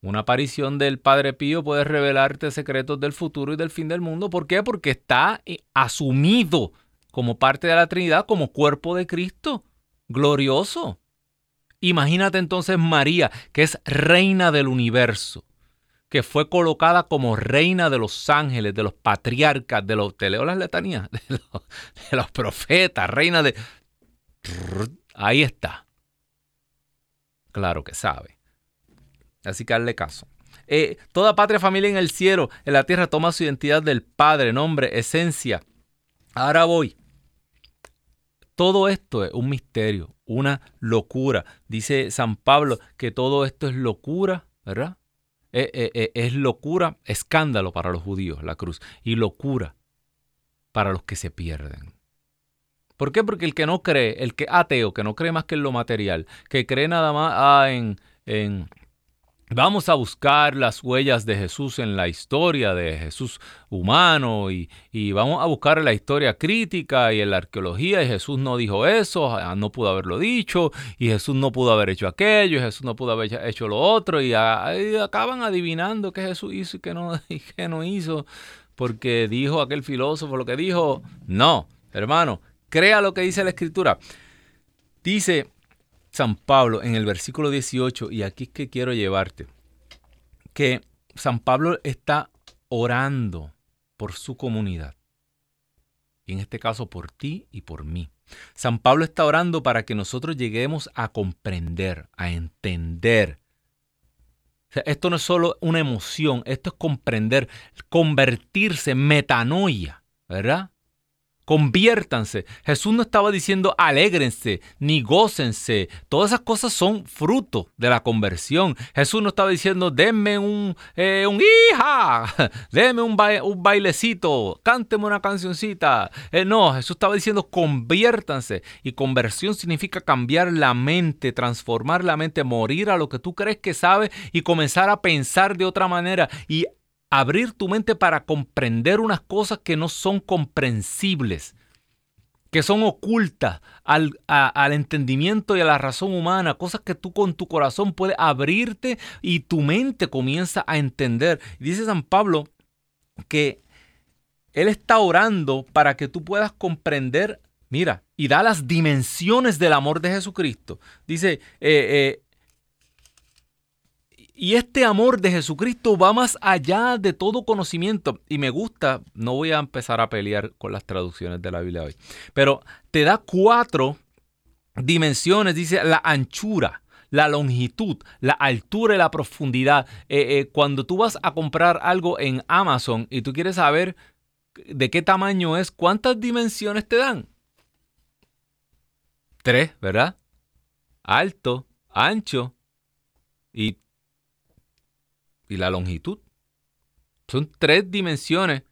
Una aparición del Padre Pío puede revelarte secretos del futuro y del fin del mundo. ¿Por qué? Porque está eh, asumido como parte de la Trinidad, como cuerpo de Cristo. Glorioso. Imagínate entonces María, que es reina del universo, que fue colocada como reina de los ángeles, de los patriarcas, de los, te letanías, de los, de los profetas, reina de... Ahí está. Claro que sabe. Así que hazle caso. Eh, toda patria, familia en el cielo, en la tierra, toma su identidad del Padre, nombre, esencia. Ahora voy. Todo esto es un misterio, una locura. Dice San Pablo que todo esto es locura, ¿verdad? Eh, eh, es locura, escándalo para los judíos, la cruz, y locura para los que se pierden. ¿Por qué? Porque el que no cree, el que ateo, que no cree más que en lo material, que cree nada más ah, en, en Vamos a buscar las huellas de Jesús en la historia de Jesús humano y, vamos a buscar la historia crítica y en la arqueología y Jesús no dijo eso, ah, no pudo haberlo dicho y Jesús no pudo haber hecho aquello y Jesús no pudo haber hecho lo otro y, acaban adivinando qué Jesús hizo y qué no, y qué no hizo porque dijo aquel filósofo lo que dijo. No, hermano, crea lo que dice la escritura. Dice San Pablo en el versículo 18, y aquí es que quiero llevarte, que San Pablo está orando por su comunidad. Y en este caso por ti y por mí. San Pablo está orando para que nosotros lleguemos a comprender, a entender. esto no es solo una emoción, esto es comprender, convertirse, metanoia, ¿verdad? Conviértanse. Jesús no estaba diciendo alégrense ni gócense. Todas esas cosas son fruto de la conversión. Jesús no estaba diciendo denme un, eh, un hija, denme un, un, bailecito, cánteme una cancioncita. Eh, no, Jesús estaba diciendo conviértanse. Y conversión significa cambiar la mente, transformar la mente, morir a lo que tú crees que sabes y comenzar a pensar de otra manera. Y abrir tu mente para comprender unas cosas que no son comprensibles, que son ocultas al, entendimiento y a la razón humana, cosas que tú con tu corazón puedes abrirte y tu mente comienza a entender. Dice San Pablo que Él está orando para que tú puedas comprender, mira, y da las dimensiones del amor de Jesucristo. Dice, eh, eh, y este amor de Jesucristo va más allá de todo conocimiento. Y me gusta, no voy a empezar a pelear con las traducciones de la Biblia hoy, pero te da cuatro dimensiones, dice la anchura, la longitud, la altura y la profundidad. Eh, eh, cuando tú vas a comprar algo en Amazon y tú quieres saber de qué tamaño es, ¿cuántas dimensiones te dan? Tres, ¿verdad? Alto, ancho y y la longitud. Son tres dimensiones.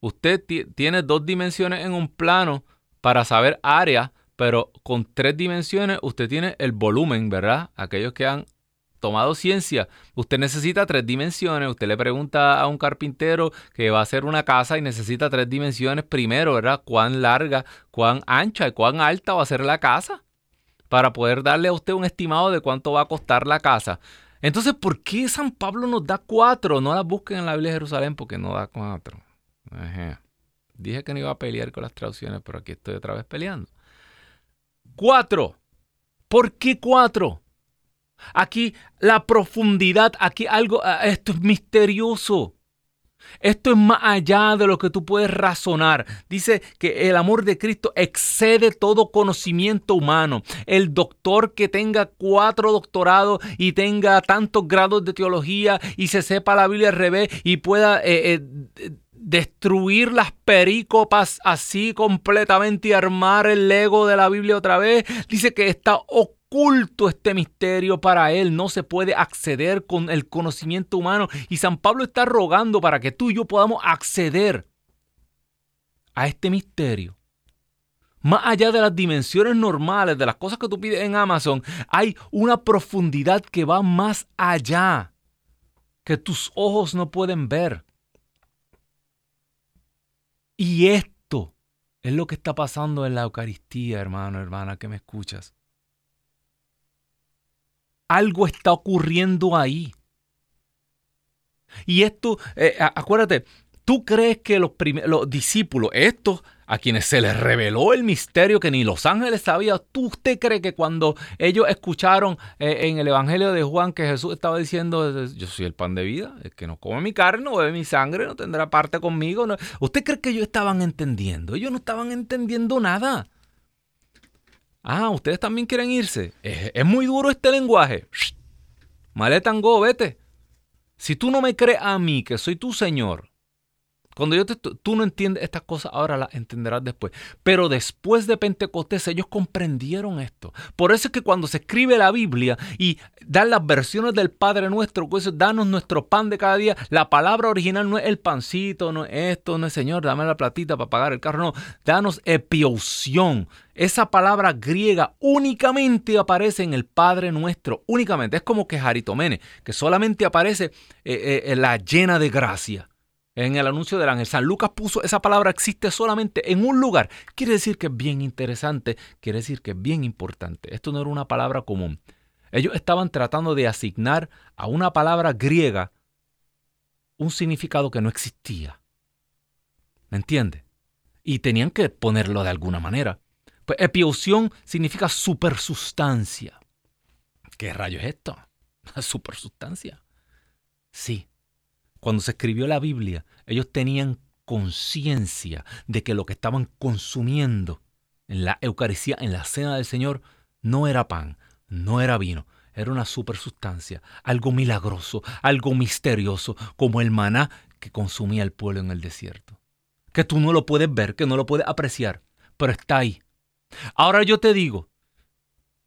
Usted tiene dos dimensiones en un plano para saber área, pero con tres dimensiones usted tiene el volumen, ¿verdad? Aquellos que han tomado ciencia, usted necesita tres dimensiones. Usted le pregunta a un carpintero que va a hacer una casa y necesita tres dimensiones primero, ¿verdad? Cuán larga, cuán ancha y cuán alta va a ser la casa para poder darle a usted un estimado de cuánto va a costar la casa. Entonces, ¿por qué San Pablo nos da cuatro? No las busquen en la Biblia de Jerusalén porque no da cuatro. Dije que no iba a pelear con las traducciones, pero aquí estoy otra vez peleando. Cuatro. ¿Por qué cuatro? Aquí la profundidad, aquí algo, ah, esto es misterioso. Esto es más allá de lo que tú puedes razonar. Dice que el amor de Cristo excede todo conocimiento humano. El doctor que tenga cuatro doctorados y tenga tantos grados de teología y se sepa la Biblia al revés y pueda eh, eh, destruir las perícopas así completamente y armar el ego de la Biblia otra vez. Dice que está oculto oculto este misterio para él, no se puede acceder con el conocimiento humano. Y San Pablo está rogando para que tú y yo podamos acceder a este misterio. Más allá de las dimensiones normales, de las cosas que tú pides en Amazon, hay una profundidad que va más allá, que tus ojos no pueden ver. Y esto es lo que está pasando en la Eucaristía, hermano, hermana, que me escuchas. Algo está ocurriendo ahí. Y esto, eh, acuérdate, ¿tú crees que los, los discípulos, estos a quienes se les reveló el misterio que ni los ángeles sabían, ¿tú usted cree que cuando ellos escucharon eh, en el Evangelio de Juan que Jesús estaba diciendo, yo soy el pan de vida, el que no come mi carne, no bebe mi sangre, no tendrá parte conmigo? ¿Usted cree que ellos estaban entendiendo? Ellos no estaban entendiendo nada. Ah, ustedes también quieren irse. Es, muy duro este lenguaje. Maletango, vete. Si tú no me crees a mí, que soy tu Señor, cuando yo te, tú no entiendes estas cosas, ahora las entenderás después. Pero después de Pentecostés ellos comprendieron esto. Por eso es que cuando se escribe la Biblia y dan las versiones del Padre nuestro, pues danos nuestro pan de cada día, la palabra original no es el pancito, no es esto, no es Señor, dame la platita para pagar el carro, no, danos epiousión. Esa palabra griega únicamente aparece en el Padre nuestro, únicamente. Es como que Jaritomene, que solamente aparece eh, eh, la llena de gracia en el anuncio del ángel. San Lucas puso esa palabra existe solamente en un lugar. Quiere decir que es bien interesante, quiere decir que es bien importante. Esto no era una palabra común. Ellos estaban tratando de asignar a una palabra griega un significado que no existía. ¿Me entiende? Y tenían que ponerlo de alguna manera. Pues epiousión significa supersustancia. ¿Qué rayo es esto? supersustancia. Sí, cuando se escribió la Biblia, ellos tenían conciencia de que lo que estaban consumiendo en la Eucaristía, en la cena del Señor, no era pan, no era vino, era una supersustancia, algo milagroso, algo misterioso, como el maná que consumía el pueblo en el desierto. Que tú no lo puedes ver, que no lo puedes apreciar, pero está ahí. Ahora yo te digo,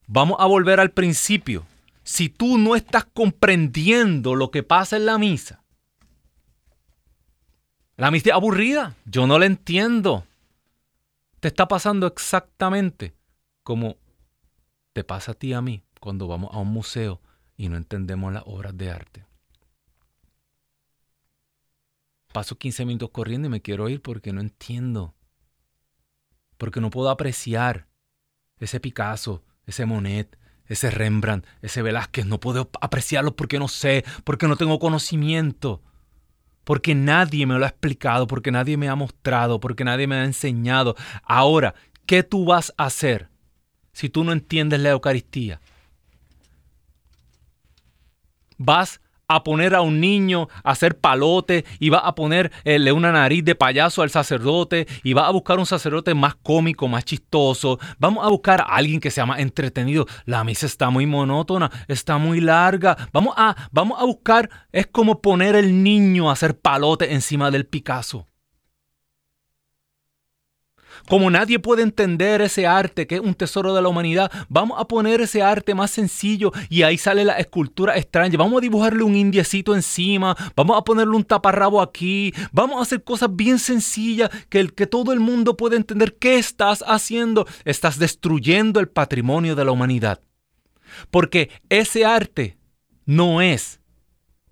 vamos a volver al principio. Si tú no estás comprendiendo lo que pasa en la misa, la amistad aburrida, yo no la entiendo. Te está pasando exactamente como te pasa a ti y a mí cuando vamos a un museo y no entendemos las obras de arte. Paso 15 minutos corriendo y me quiero ir porque no entiendo. Porque no puedo apreciar ese Picasso, ese Monet, ese Rembrandt, ese Velázquez. No puedo apreciarlo porque no sé, porque no tengo conocimiento porque nadie me lo ha explicado, porque nadie me ha mostrado, porque nadie me ha enseñado. Ahora, ¿qué tú vas a hacer si tú no entiendes la Eucaristía? Vas a poner a un niño a hacer palote y va a ponerle una nariz de payaso al sacerdote y va a buscar un sacerdote más cómico, más chistoso. Vamos a buscar a alguien que sea más entretenido. La misa está muy monótona, está muy larga. Vamos a, vamos a buscar, es como poner el niño a hacer palote encima del Picasso. Como nadie puede entender ese arte que es un tesoro de la humanidad, vamos a poner ese arte más sencillo y ahí sale la escultura extraña. Vamos a dibujarle un indiecito encima, vamos a ponerle un taparrabo aquí, vamos a hacer cosas bien sencillas que, el, que todo el mundo puede entender qué estás haciendo. Estás destruyendo el patrimonio de la humanidad. Porque ese arte no es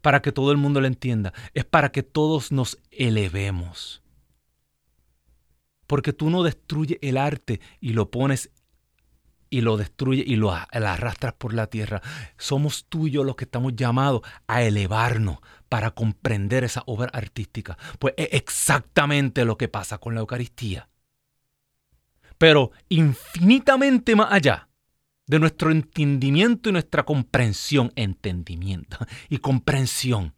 para que todo el mundo lo entienda, es para que todos nos elevemos. Porque tú no destruyes el arte y lo pones y lo destruye y lo, arrastras por la tierra. Somos yo los que estamos llamados a elevarnos para comprender esa obra artística. Pues es exactamente lo que pasa con la Eucaristía. Pero infinitamente más allá de nuestro entendimiento y nuestra comprensión, entendimiento y comprensión.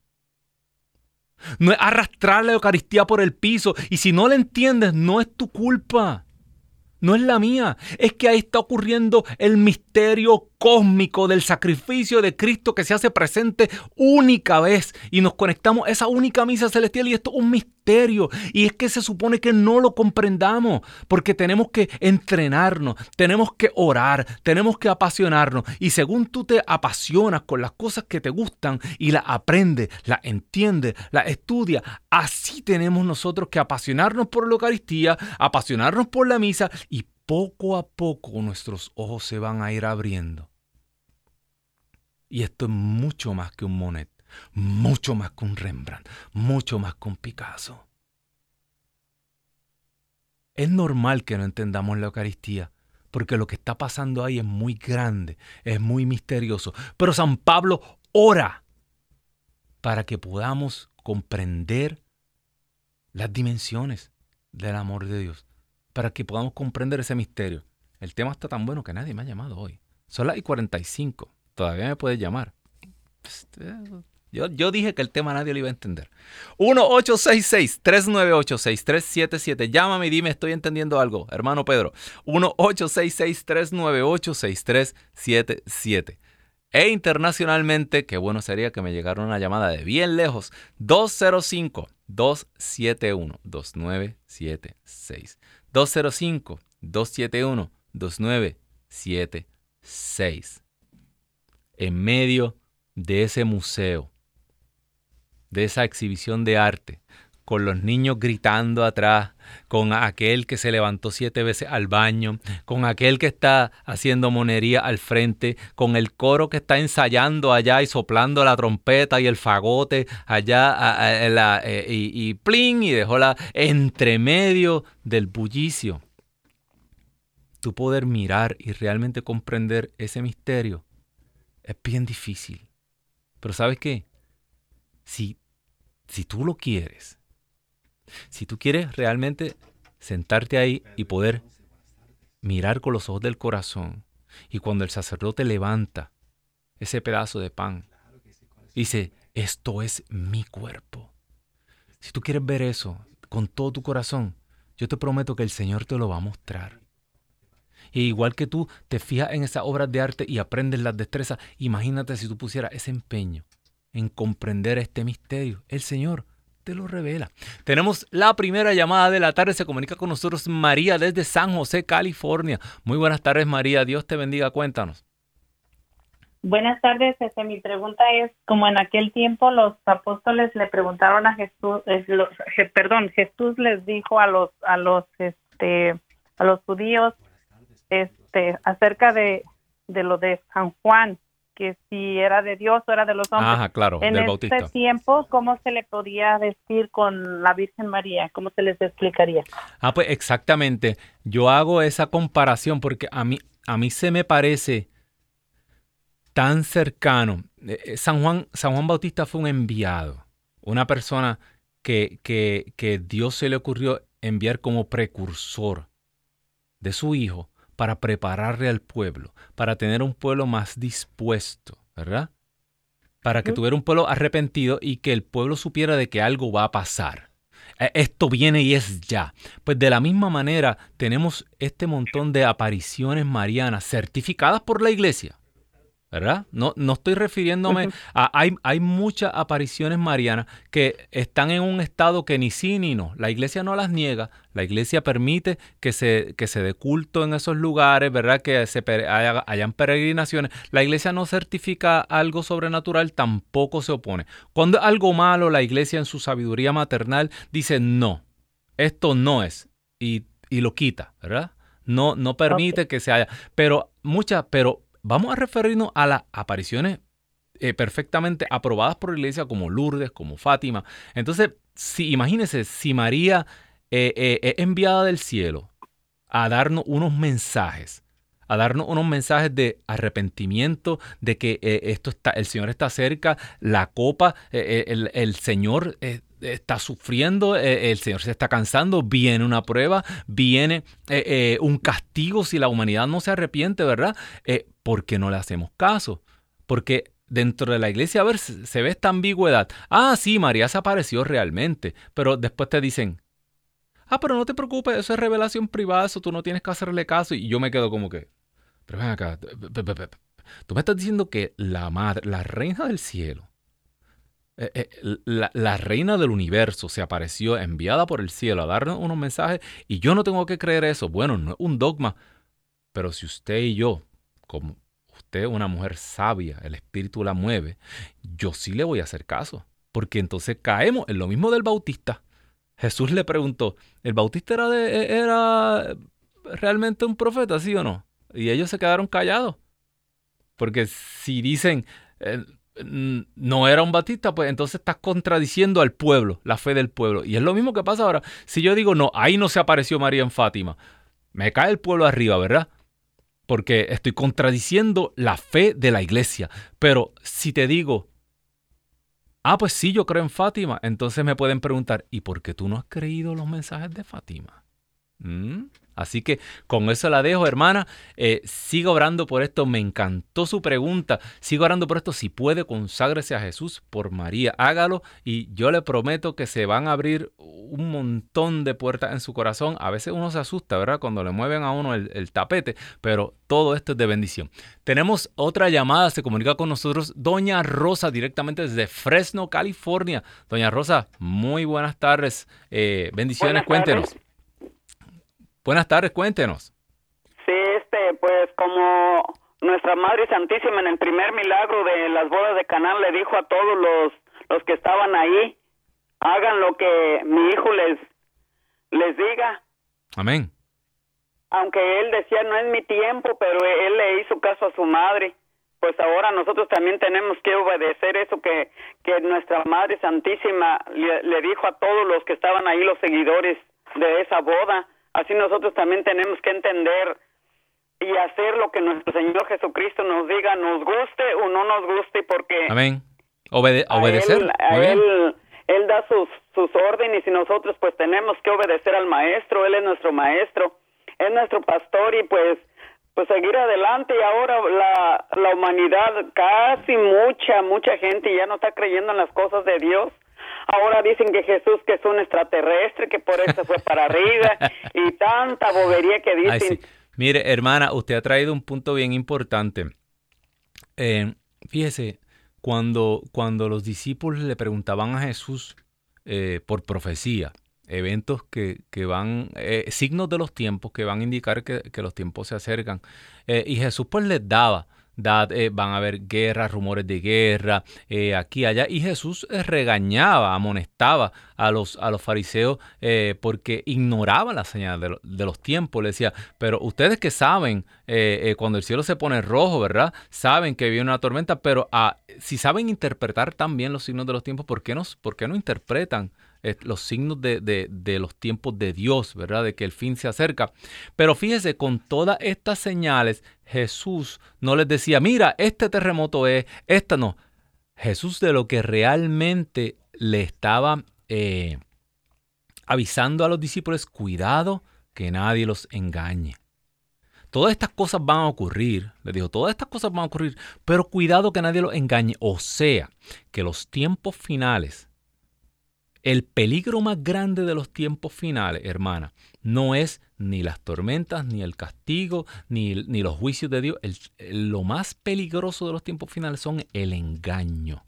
No es arrastrar la Eucaristía por el piso. Y si no la entiendes, no es tu culpa. No es la mía, es que ahí está ocurriendo el misterio cósmico del sacrificio de Cristo que se hace presente única vez y nos conectamos a esa única misa celestial y esto es un misterio y es que se supone que no lo comprendamos porque tenemos que entrenarnos, tenemos que orar, tenemos que apasionarnos. Y según tú te apasionas con las cosas que te gustan y las aprendes, las entiendes, las estudias, así tenemos nosotros que apasionarnos por la Eucaristía, apasionarnos por la misa y poco a poco nuestros ojos se van a ir abriendo. Y esto es mucho más que un Monet, mucho más que un Rembrandt, mucho más que un Picasso. Es normal que no entendamos la Eucaristía, porque lo que está pasando ahí es muy grande, es muy misterioso. Pero San Pablo ora para que podamos comprender las dimensiones del amor de Dios para que podamos comprender ese misterio. El tema está tan bueno que nadie me ha llamado hoy. Son las y 45. Todavía me puedes llamar. Yo, yo, dije que el tema nadie lo iba a entender. 1-866-398-6377. Llámame y dime, estoy entendiendo algo, hermano Pedro. 1-866-398-6377. E internacionalmente, qué bueno sería que me llegara una llamada de bien lejos. 205-271-2976. 205-271-2976. En medio de ese museo, de esa exhibición de arte, con los niños gritando atrás, con aquel que se levantó siete veces al baño, con aquel que está haciendo monería al frente, con el coro que está ensayando allá y soplando la trompeta y el fagote allá eh, y, y plin y dejó la entre medio del bullicio. Tu poder mirar y realmente comprender ese misterio es bien difícil. Pero ¿sabes qué? Si, si tú lo quieres, si tú quieres realmente sentarte ahí y poder mirar con los ojos del corazón, y cuando el sacerdote levanta ese pedazo de pan, dice, esto es mi cuerpo. Si tú quieres ver eso con todo tu corazón, yo te prometo que el Señor te lo va a mostrar. Y igual que tú te fijas en esas obras de arte y aprendes las destrezas, imagínate si tú pusieras ese empeño en comprender este misterio. El Señor te lo revela. Tenemos la primera llamada de la tarde. Se comunica con nosotros María desde San José, California. Muy buenas tardes, María. Dios te bendiga. Cuéntanos. Buenas tardes. Este, mi pregunta es, como en aquel tiempo los apóstoles le preguntaron a Jesús, perdón, Jesús les dijo a los a los este a los judíos este acerca de, de lo de San Juan que si era de Dios o era de los hombres. Ajá, claro, en este tiempo, ¿cómo se le podía decir con la Virgen María? ¿Cómo se les explicaría? Ah, pues exactamente. Yo hago esa comparación porque a mí, a mí se me parece tan cercano. Eh, eh, San Juan, San Juan Bautista fue un enviado, una persona que, que, que Dios se le ocurrió enviar como precursor de su hijo para prepararle al pueblo, para tener un pueblo más dispuesto, ¿verdad? Para que tuviera un pueblo arrepentido y que el pueblo supiera de que algo va a pasar. E, esto viene y es ya. Pues de la misma manera tenemos este montón de apariciones marianas certificadas por la iglesia. ¿Verdad? No, no estoy refiriéndome a... Hay, hay muchas apariciones marianas que están en un estado que ni sí ni no. La iglesia no las niega, la iglesia permite que se, que se dé culto en esos lugares, ¿verdad? Que se hayan peregrinaciones. La iglesia no certifica algo sobrenatural, tampoco se opone. Cuando es algo malo, la iglesia en su sabiduría maternal dice no, esto no es y, y lo quita, ¿verdad? No, no permite que se haya. Pero muchas, pero vamos a referirnos a las apariciones eh, perfectamente aprobadas por la iglesia como Lourdes, como Fátima. Entonces, si, imagínense, si María eh, eh, es enviada del cielo a darnos unos mensajes, a darnos unos mensajes de arrepentimiento, de que esto está, el Señor está cerca, la copa, el, el, Señor está sufriendo, eh, el Señor se está cansando, viene una prueba, viene eh, eh, un castigo si la humanidad no se arrepiente, ¿verdad? ¿Por qué no le hacemos caso? Porque dentro de la iglesia, a ver, se ve esta ambigüedad. Ah, sí, María se apareció realmente, pero después te dicen, ah, pero no te preocupes, eso es revelación privada, eso tú no tienes que hacerle caso. Y yo me quedo como que, pero ven acá, tú me estás diciendo que la madre, la reina del cielo, eh, eh, la, reina del universo se apareció enviada por el cielo a darnos unos mensajes y yo no tengo que creer eso. Bueno, no es un dogma, pero si usted y yo, como usted una mujer sabia, el espíritu la mueve, yo sí le voy a hacer caso, porque entonces caemos en lo mismo del bautista. Jesús le preguntó, ¿el bautista era, de, era realmente un profeta, sí o no? Y ellos se quedaron callados. Porque si dicen, eh, no era un bautista, pues entonces estás contradiciendo al pueblo, la fe del pueblo. Y es lo mismo que pasa ahora. Si yo digo, no, ahí no se apareció María en Fátima, me cae el pueblo arriba, ¿verdad? Porque estoy contradiciendo la fe de la iglesia. Pero si te digo, ah, pues sí, yo creo en Fátima, entonces me pueden preguntar, ¿y por qué tú no has creído los mensajes de Fátima? ¿Mm? Así que con eso la dejo, hermana. Eh, sigo orando por esto. Me encantó su pregunta. Sigo orando por esto. Si puede, conságrese a Jesús por María. Hágalo y yo le prometo que se van a abrir un montón de puertas en su corazón. A veces uno se asusta, ¿verdad? Cuando le mueven a uno el, el tapete, pero todo esto es de bendición. Tenemos otra llamada. Se comunica con nosotros Doña Rosa directamente desde Fresno, California. Doña Rosa, muy buenas tardes. Eh, bendiciones, cuéntenos. Buenas tardes, cuéntenos. Sí, este, pues como nuestra Madre Santísima en el primer milagro de las bodas de Canaán le dijo a todos los, los que estaban ahí, hagan lo que mi hijo les, les diga. Amén. Aunque él decía, no es mi tiempo, pero él le hizo caso a su madre. Pues ahora nosotros también tenemos que obedecer eso que, que nuestra Madre Santísima le, le dijo a todos los que estaban ahí, los seguidores de esa boda Así nosotros también tenemos que entender y hacer lo que nuestro Señor Jesucristo nos diga, nos guste o no nos guste, porque... Amén. obedecer. Él, él, da sus, sus órdenes y nosotros pues tenemos que obedecer al Maestro, Él es nuestro Maestro, es nuestro pastor y pues pues seguir adelante y ahora la, la humanidad, casi mucha, mucha gente ya no está creyendo en las cosas de Dios Ahora dicen que Jesús que es un extraterrestre, que por eso fue para arriba y tanta bobería que dicen. Mire, hermana, usted ha traído un punto bien importante. Eh, fíjese, cuando, cuando los discípulos le preguntaban a Jesús eh, por profecía, eventos que, van, eh, signos de los tiempos que van a indicar que, que los tiempos se acercan, y Jesús pues les daba eh, van a haber guerras, rumores de guerra, eh, aquí, allá. Y Jesús eh, regañaba, amonestaba a los, a los fariseos porque ignoraban la señal de, los tiempos. Le decía, pero ustedes que saben, cuando el cielo se pone rojo, ¿verdad? Saben que viene una tormenta, pero ah, si saben interpretar también los signos de los tiempos, ¿por qué por qué no interpretan? Los signos de, de, los tiempos de Dios, ¿verdad? De que el fin se acerca. Pero fíjese, con todas estas señales, Jesús no les decía, mira, este terremoto es, esta no. Jesús de lo que realmente le estaba eh, avisando a los discípulos, cuidado que nadie los engañe. Todas estas cosas van a ocurrir, le dijo, todas estas cosas van a ocurrir, pero cuidado que nadie los engañe. O sea, que los tiempos finales el peligro más grande de los tiempos finales, hermana, no es ni las tormentas, ni el castigo, ni, ni los juicios de Dios. lo más peligroso de los tiempos finales son el engaño.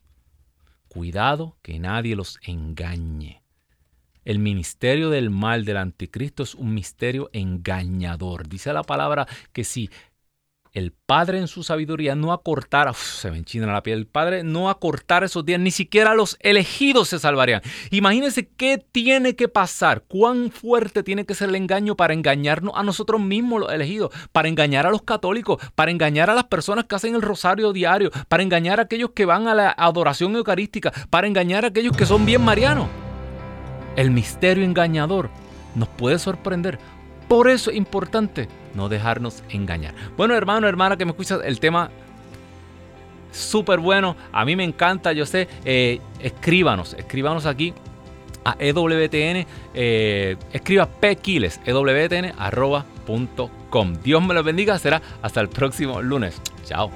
Cuidado que nadie los engañe. El ministerio del mal del anticristo es un misterio engañador. Dice la palabra que si el Padre en su sabiduría no acortara, se me enchina la piel, el Padre no acortara esos días, ni siquiera los elegidos se salvarían. Imagínense qué tiene que pasar, cuán fuerte tiene que ser el engaño para engañarnos a nosotros mismos los elegidos, para engañar a los católicos, para engañar a las personas que hacen el rosario diario, para engañar a aquellos que van a la adoración eucarística, para engañar a aquellos que son bien marianos. El misterio engañador nos puede sorprender. Por eso es importante no dejarnos engañar. Bueno, hermano, hermana, que me escuchas, el tema súper bueno. A mí me encanta, yo sé. Eh, escríbanos, escríbanos aquí a EWTN. Eh, escriba pquiles, ewtn.com. Dios me los bendiga. Será hasta el próximo lunes. Chao.